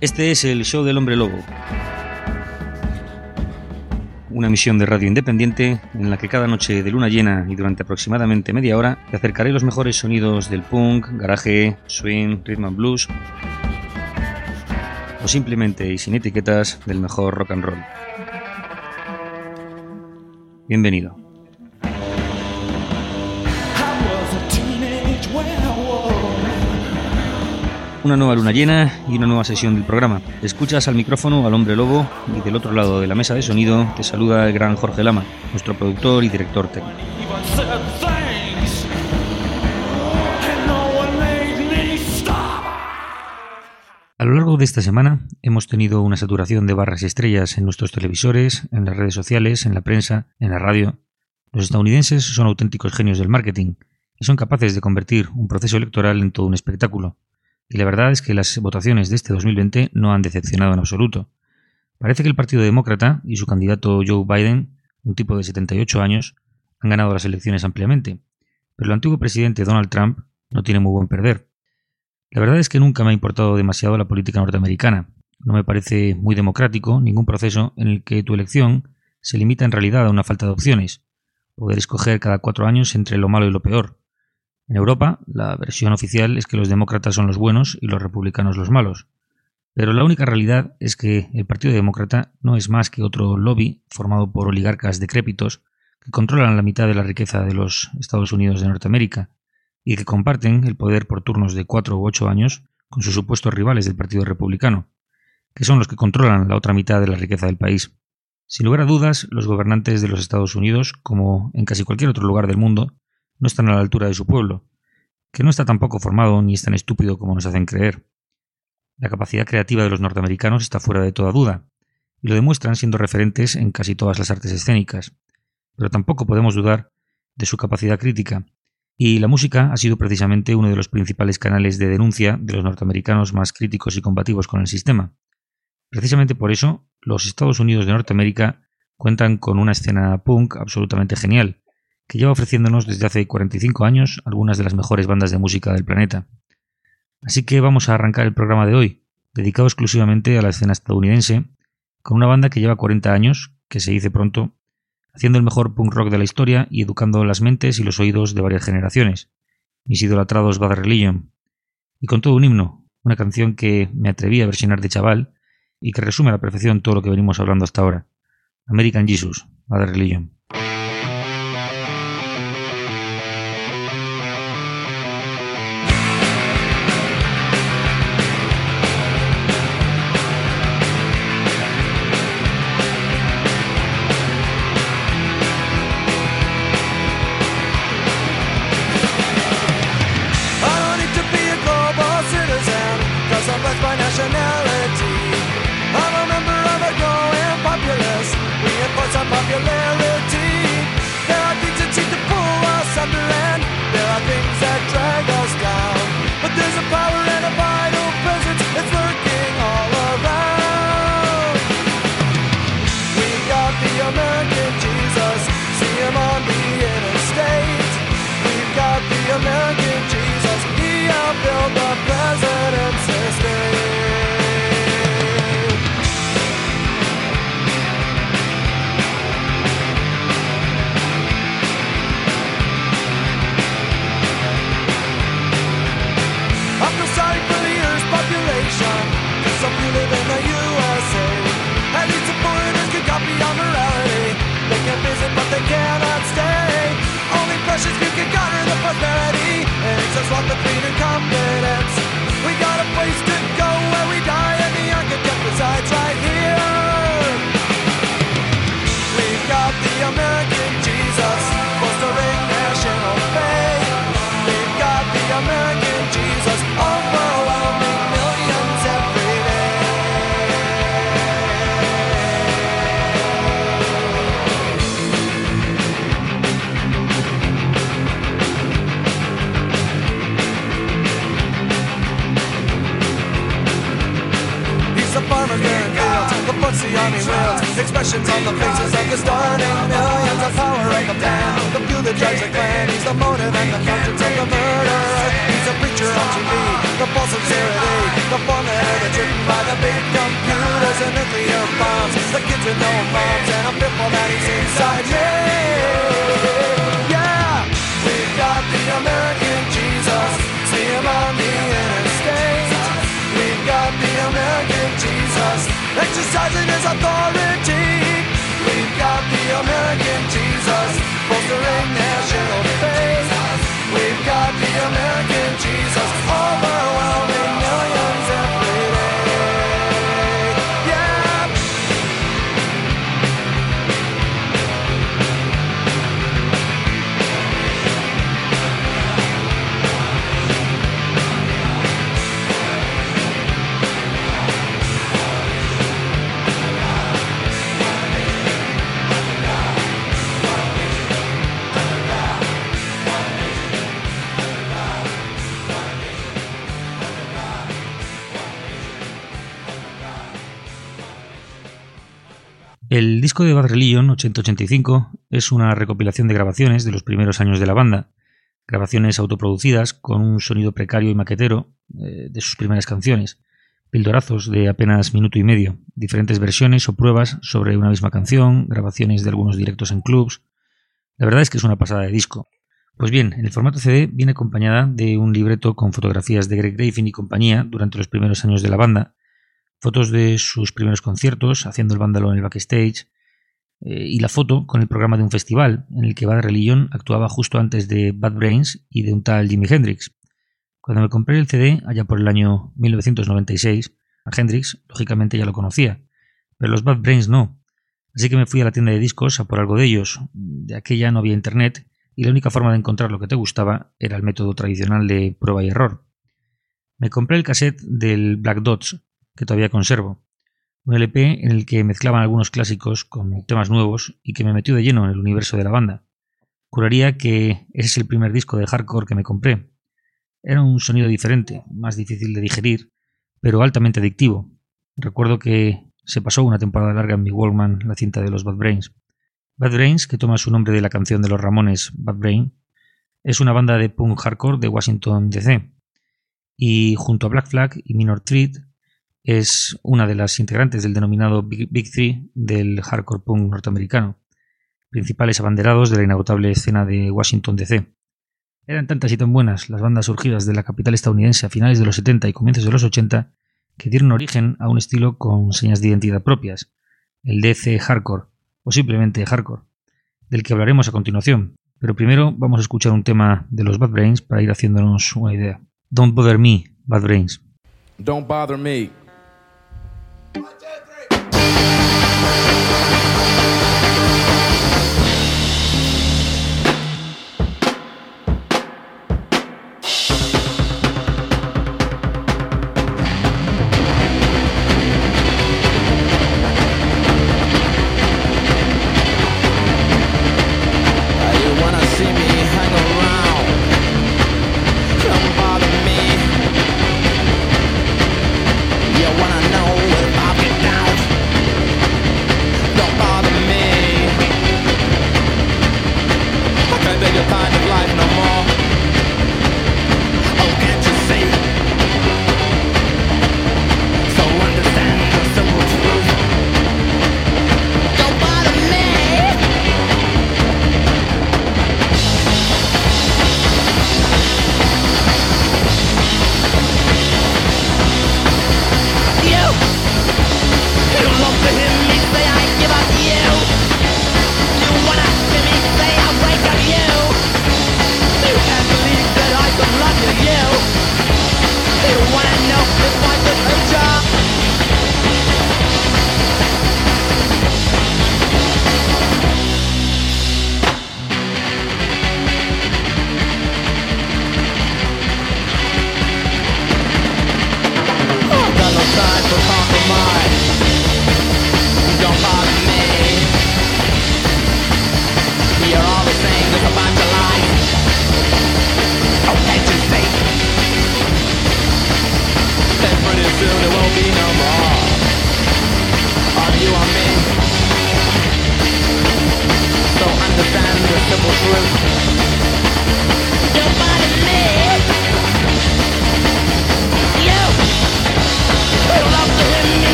Este es el show del hombre lobo. Una misión de radio independiente en la que cada noche de luna llena y durante aproximadamente media hora te acercaré los mejores sonidos del punk, garaje, swing, rhythm and blues o simplemente y sin etiquetas del mejor rock and roll. Bienvenido. Una nueva luna llena y una nueva sesión del programa. Escuchas al micrófono al hombre lobo y del otro lado de la mesa de sonido te saluda el gran Jorge Lama, nuestro productor y director técnico. A lo largo de esta semana hemos tenido una saturación de barras y estrellas en nuestros televisores, en las redes sociales, en la prensa, en la radio. Los estadounidenses son auténticos genios del marketing y son capaces de convertir un proceso electoral en todo un espectáculo. Y la verdad es que las votaciones de este 2020 no han decepcionado en absoluto. Parece que el Partido Demócrata y su candidato Joe Biden, un tipo de 78 años, han ganado las elecciones ampliamente, pero el antiguo presidente Donald Trump no tiene muy buen perder. La verdad es que nunca me ha importado demasiado la política norteamericana. No me parece muy democrático ningún proceso en el que tu elección se limita en realidad a una falta de opciones, poder escoger cada cuatro años entre lo malo y lo peor, en Europa, la versión oficial es que los demócratas son los buenos y los republicanos los malos. Pero la única realidad es que el Partido Demócrata no es más que otro lobby formado por oligarcas decrépitos que controlan la mitad de la riqueza de los Estados Unidos de Norteamérica y que comparten el poder por turnos de cuatro u ocho años con sus supuestos rivales del Partido Republicano, que son los que controlan la otra mitad de la riqueza del país. Sin lugar a dudas, los gobernantes de los Estados Unidos, como en casi cualquier otro lugar del mundo, no están a la altura de su pueblo, que no está tampoco formado ni es tan estúpido como nos hacen creer. La capacidad creativa de los norteamericanos está fuera de toda duda, y lo demuestran siendo referentes en casi todas las artes escénicas, pero tampoco podemos dudar de su capacidad crítica, y la música ha sido precisamente uno de los principales canales de denuncia de los norteamericanos más críticos y combativos con el sistema. Precisamente por eso, los Estados Unidos de Norteamérica cuentan con una escena punk absolutamente genial, que lleva ofreciéndonos desde hace 45 años algunas de las mejores bandas de música del planeta. Así que vamos a arrancar el programa de hoy, dedicado exclusivamente a la escena estadounidense, con una banda que lleva 40 años, que se dice pronto, haciendo el mejor punk rock de la historia y educando las mentes y los oídos de varias generaciones, mis idolatrados Bad Religion, y con todo un himno, una canción que me atreví a versionar de chaval y que resume a la perfección todo lo que venimos hablando hasta ahora. American Jesus, Bad Religion. American Jesus, fostering expressions on the faces of the starting millions. Of the man, the fuel that drives the clan. He's the motive and the conscience of the murderer. He's a preacher on TV, the false sincerity, the formula that's written by the big computers and nuclear bombs. The kids with no moms and a pitfall that he's inside. me. yeah. We've got the American Jesus. See him on the interstate. We've got the American Jesus exercising his authority. We've got the American Jesus bolstering national faith. We've got the American Jesus overwhelming El disco de Bad Religion 8085 es una recopilación de grabaciones de los primeros años de la banda, grabaciones autoproducidas con un sonido precario y maquetero eh, de sus primeras canciones, pildorazos de apenas minuto y medio, diferentes versiones o pruebas sobre una misma canción, grabaciones de algunos directos en clubs. La verdad es que es una pasada de disco. Pues bien, en el formato CD viene acompañada de un libreto con fotografías de Greg Graffin y compañía durante los primeros años de la banda, fotos de sus primeros conciertos, haciendo el vándalo en el backstage, eh, y la foto con el programa de un festival en el que Bad Religion actuaba justo antes de Bad Brains y de un tal Jimi Hendrix. Cuando me compré el CD, allá por el año 1996, a Hendrix, lógicamente ya lo conocía, pero los Bad Brains no. Así que me fui a la tienda de discos a por algo de ellos. De aquella no había internet y la única forma de encontrar lo que te gustaba era el método tradicional de prueba y error. Me compré el cassette del Black Dots, que todavía conservo. Un LP en el que mezclaban algunos clásicos con temas nuevos y que me metió de lleno en el universo de la banda. Juraría que ese es el primer disco de hardcore que me compré. Era un sonido diferente, más difícil de digerir, pero altamente adictivo. Recuerdo que se pasó una temporada larga en mi Walkman la cinta de los Bad Brains. Bad Brains, que toma su nombre de la canción de los Ramones Bad Brain, es una banda de punk hardcore de Washington DC. Y junto a Black Flag y Minor Threat es una de las integrantes del denominado Big, Big Three del hardcore punk norteamericano, principales abanderados de la inagotable escena de Washington DC. Eran tantas y tan buenas las bandas surgidas de la capital estadounidense a finales de los 70 y comienzos de los 80 que dieron origen a un estilo con señas de identidad propias, el DC hardcore, o simplemente hardcore, del que hablaremos a continuación. Pero primero vamos a escuchar un tema de los Bad Brains para ir haciéndonos una idea. Don't Bother Me, Bad Brains. You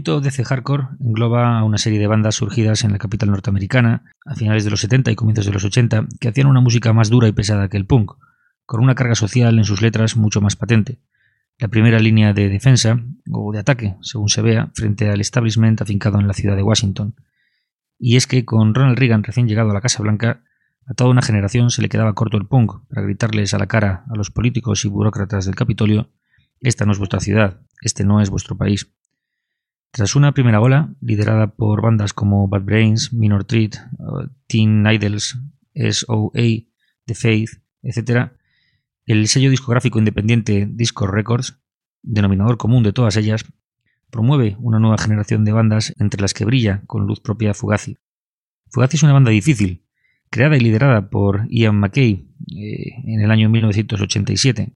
movimiento DC Hardcore engloba a una serie de bandas surgidas en la capital norteamericana a finales de los 70 y comienzos de los 80 que hacían una música más dura y pesada que el punk, con una carga social en sus letras mucho más patente. La primera línea de defensa, o de ataque, según se vea, frente al establishment afincado en la ciudad de Washington. Y es que con Ronald Reagan recién llegado a la Casa Blanca, a toda una generación se le quedaba corto el punk para gritarles a la cara a los políticos y burócratas del Capitolio, esta no es vuestra ciudad, este no es vuestro país. Tras una primera ola, liderada por bandas como Bad Brains, Minor Threat, Teen Idols, SOA, The Faith, etc., el sello discográfico independiente Discord Records, denominador común de todas ellas, promueve una nueva generación de bandas entre las que brilla con luz propia Fugazi. Fugazi es una banda difícil, creada y liderada por Ian McKay eh, en el año 1987,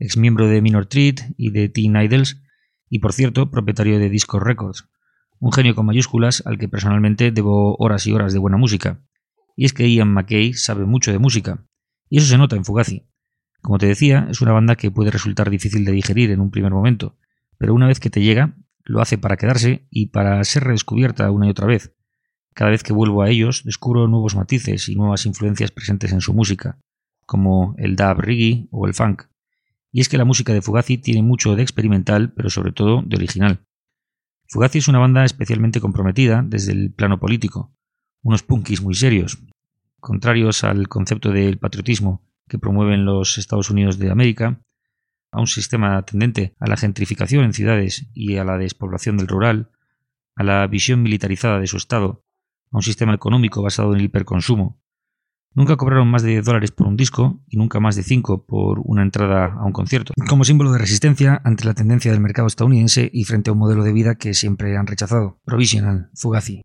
ex miembro de Minor Threat y de Teen Idols, y por cierto, propietario de Discord Records, un genio con mayúsculas al que personalmente debo horas y horas de buena música. Y es que Ian McKay sabe mucho de música, y eso se nota en Fugazi. Como te decía, es una banda que puede resultar difícil de digerir en un primer momento, pero una vez que te llega, lo hace para quedarse y para ser redescubierta una y otra vez. Cada vez que vuelvo a ellos, descubro nuevos matices y nuevas influencias presentes en su música, como el dub reggae o el funk. Y es que la música de Fugazi tiene mucho de experimental, pero sobre todo de original. Fugazi es una banda especialmente comprometida desde el plano político, unos punkis muy serios, contrarios al concepto del patriotismo que promueven los Estados Unidos de América, a un sistema tendente a la gentrificación en ciudades y a la despoblación del rural, a la visión militarizada de su Estado, a un sistema económico basado en el hiperconsumo, Nunca cobraron más de 10 dólares por un disco y nunca más de 5 por una entrada a un concierto, como símbolo de resistencia ante la tendencia del mercado estadounidense y frente a un modelo de vida que siempre han rechazado. Provisional, Fugazi.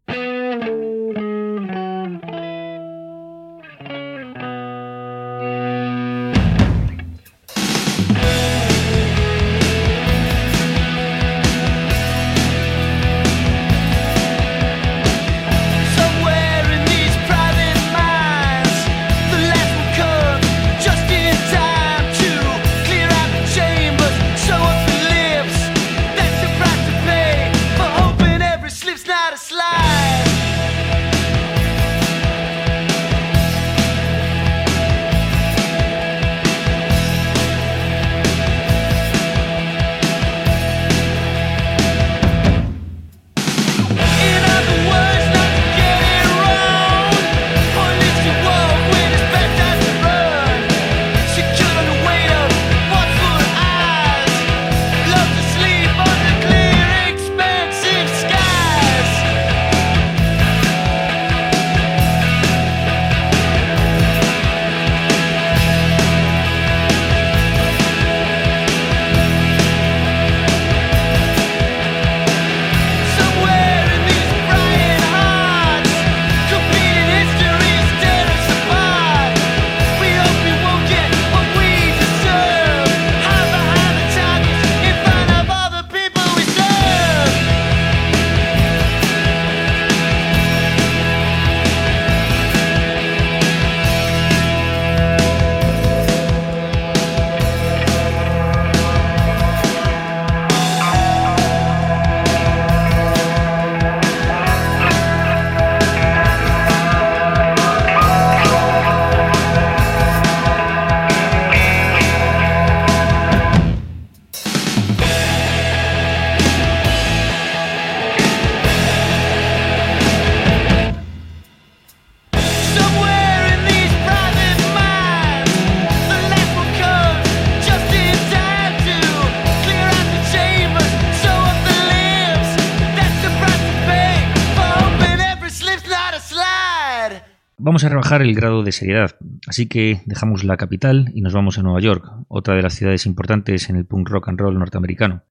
Vamos a rebajar el grado de seriedad, así que dejamos la capital y nos vamos a Nueva York, otra de las ciudades importantes en el punk rock and roll norteamericano,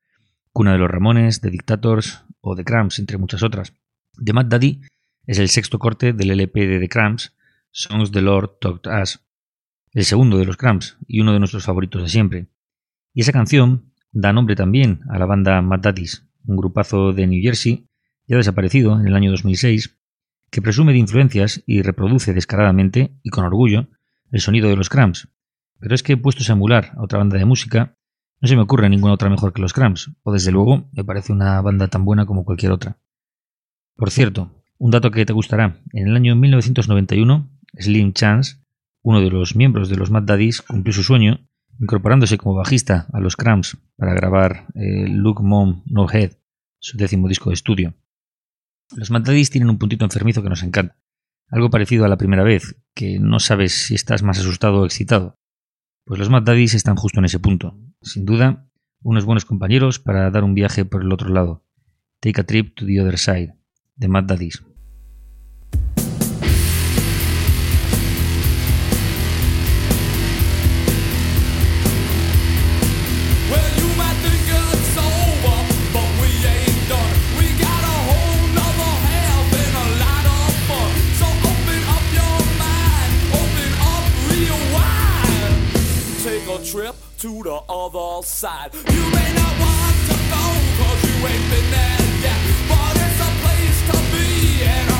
cuna de los Ramones, de Dictators o de Cramps, entre muchas otras. The Mad Daddy es el sexto corte del LP de The Cramps, Songs the Lord Taught Us, el segundo de los Cramps y uno de nuestros favoritos de siempre. Y esa canción da nombre también a la banda Mad Daddies, un grupazo de New Jersey ya desaparecido en el año 2006 que presume de influencias y reproduce descaradamente y con orgullo el sonido de los Cramps. Pero es que puestos a emular a otra banda de música, No se me ocurre ninguna otra mejor que los Cramps, o desde luego me parece una banda tan buena como cualquier otra. Por cierto, un dato que te gustará. En el año 1991, Slim Chance, uno de los miembros de los Mad Daddies, cumplió su sueño, incorporándose como bajista a los Cramps para grabar eh, Look Mom No Head, su décimo disco de estudio. Los Mad Daddies tienen un puntito enfermizo que nos encanta. Algo parecido a la primera vez, que no sabes si estás más asustado o excitado. Pues los Mad Daddies están justo en ese punto. Sin duda, unos buenos compañeros para dar un viaje por el otro lado. Take a trip to the other side, de Mad Daddies. To the other side. You may not want to go, cause you ain't been there yet. But it's a place to be, and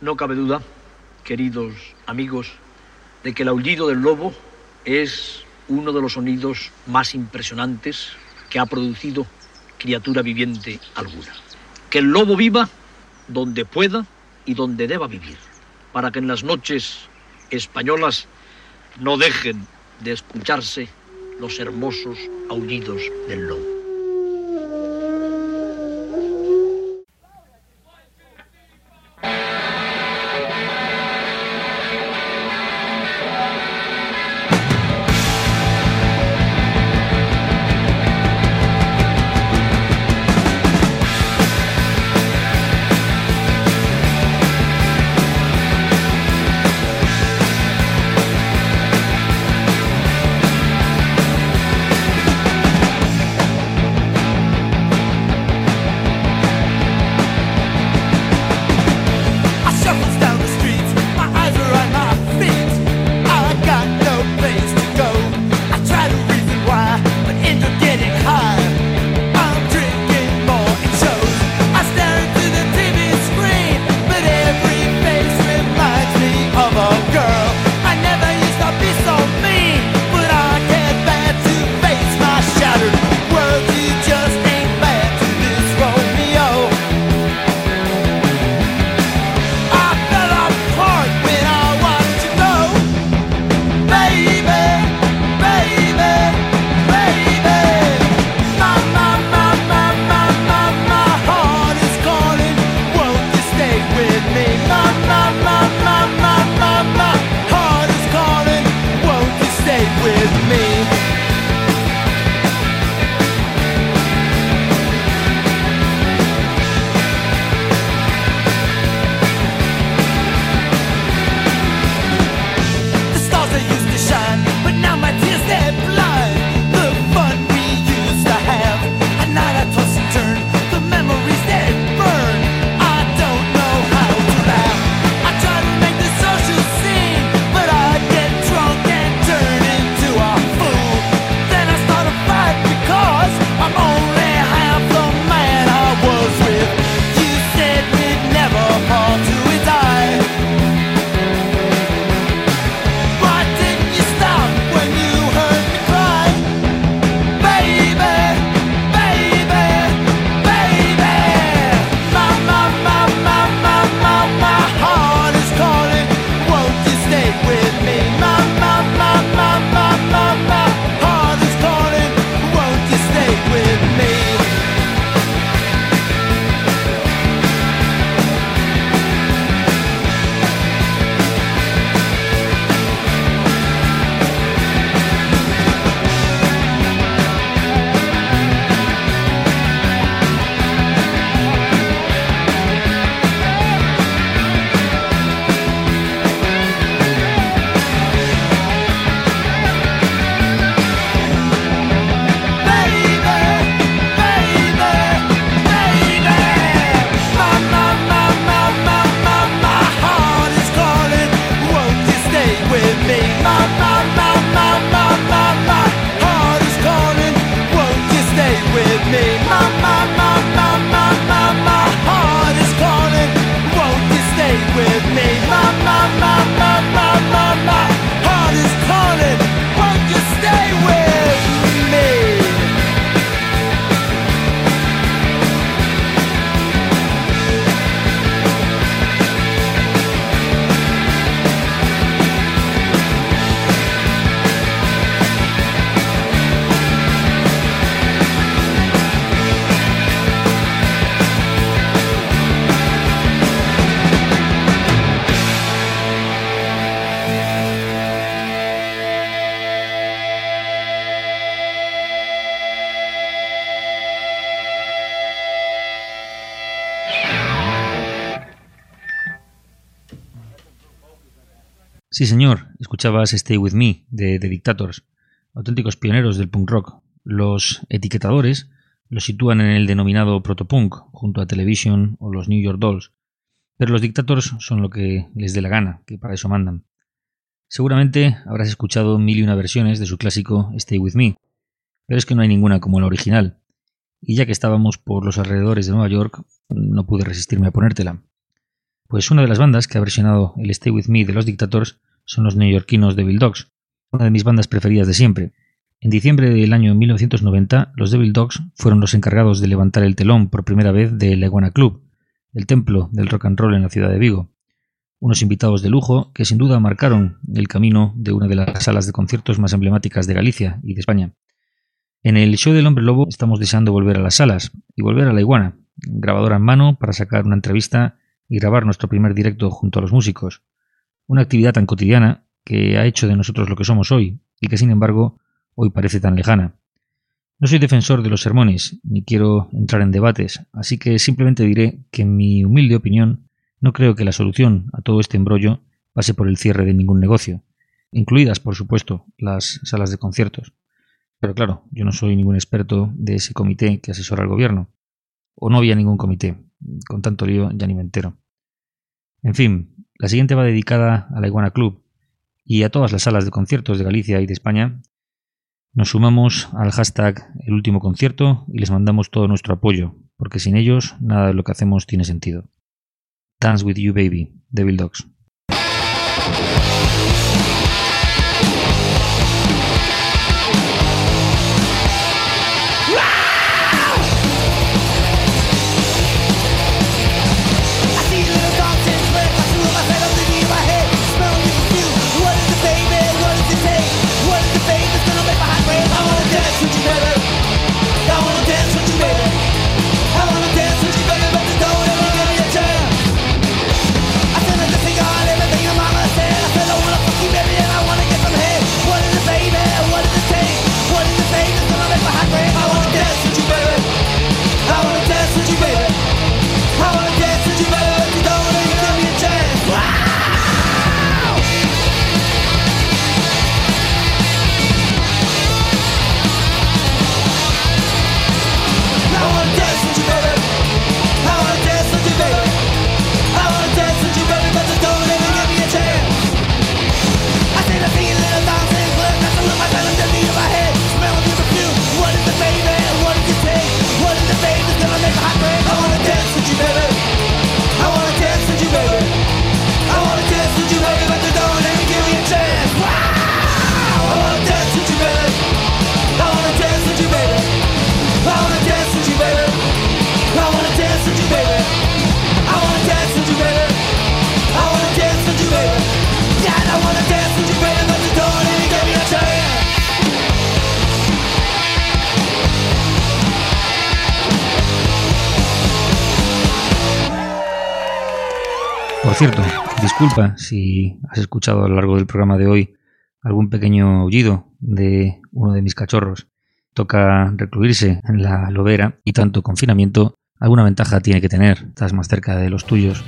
No cabe duda, queridos amigos, de que el aullido del lobo es uno de los sonidos más impresionantes que ha producido criatura viviente alguna. Que el lobo viva donde pueda y donde deba vivir, para que en las noches españolas no dejen de escucharse los hermosos aullidos del lobo. Sí, señor, escuchabas Stay With Me de The Dictators, auténticos pioneros del punk rock. Los etiquetadores los sitúan en el denominado protopunk, junto a Television o los New York Dolls, pero los Dictators son lo que les dé la gana, que para eso mandan. Seguramente habrás escuchado mil y una versiones de su clásico Stay With Me, pero es que no hay ninguna como la original, y ya que estábamos por los alrededores de Nueva York, no pude resistirme a ponértela. Pues una de las bandas que ha versionado el Stay With Me de los Dictators son los neoyorquinos Devil Dogs, una de mis bandas preferidas de siempre. En diciembre del año 1990, los Devil Dogs fueron los encargados de levantar el telón por primera vez de Iguana Club, el templo del rock and roll en la ciudad de Vigo. Unos invitados de lujo que sin duda marcaron el camino de una de las salas de conciertos más emblemáticas de Galicia y de España. En el show del Hombre Lobo estamos deseando volver a las salas y volver a la iguana, grabadora en mano para sacar una entrevista y grabar nuestro primer directo junto a los músicos. Una actividad tan cotidiana que ha hecho de nosotros lo que somos hoy y que sin embargo hoy parece tan lejana. No soy defensor de los sermones, ni quiero entrar en debates, así que simplemente diré que en mi humilde opinión no creo que la solución a todo este embrollo pase por el cierre de ningún negocio, incluidas, por supuesto, las salas de conciertos. Pero claro, yo no soy ningún experto de ese comité que asesora al gobierno. O no había ningún comité. Con tanto lío ya ni me entero. En fin, la siguiente va dedicada a la Iguana Club y a todas las salas de conciertos de Galicia y de España. Nos sumamos al hashtag el último concierto y les mandamos todo nuestro apoyo, porque sin ellos nada de lo que hacemos tiene sentido. Dance with You Baby, Devil Dogs. Cierto, disculpa si has escuchado a lo largo del programa de hoy algún pequeño aullido de uno de mis cachorros. Toca recluirse en la lobera y tanto confinamiento alguna ventaja tiene que tener. Estás más cerca de los tuyos.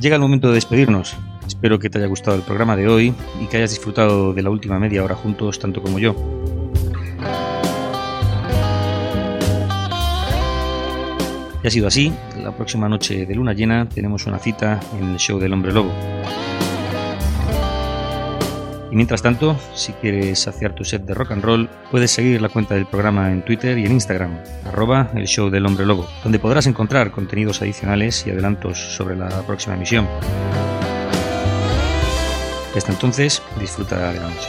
Llega el momento de despedirnos. Espero que te haya gustado el programa de hoy y que hayas disfrutado de la última media hora juntos tanto como yo. Y ha sido así, la próxima noche de luna llena tenemos una cita en el show del hombre lobo. Y mientras tanto, si quieres saciar tu set de rock and roll, puedes seguir la cuenta del programa en Twitter y en Instagram, arroba el show del hombre lobo, donde podrás encontrar contenidos adicionales y adelantos sobre la próxima emisión. Hasta entonces, disfruta de la noche.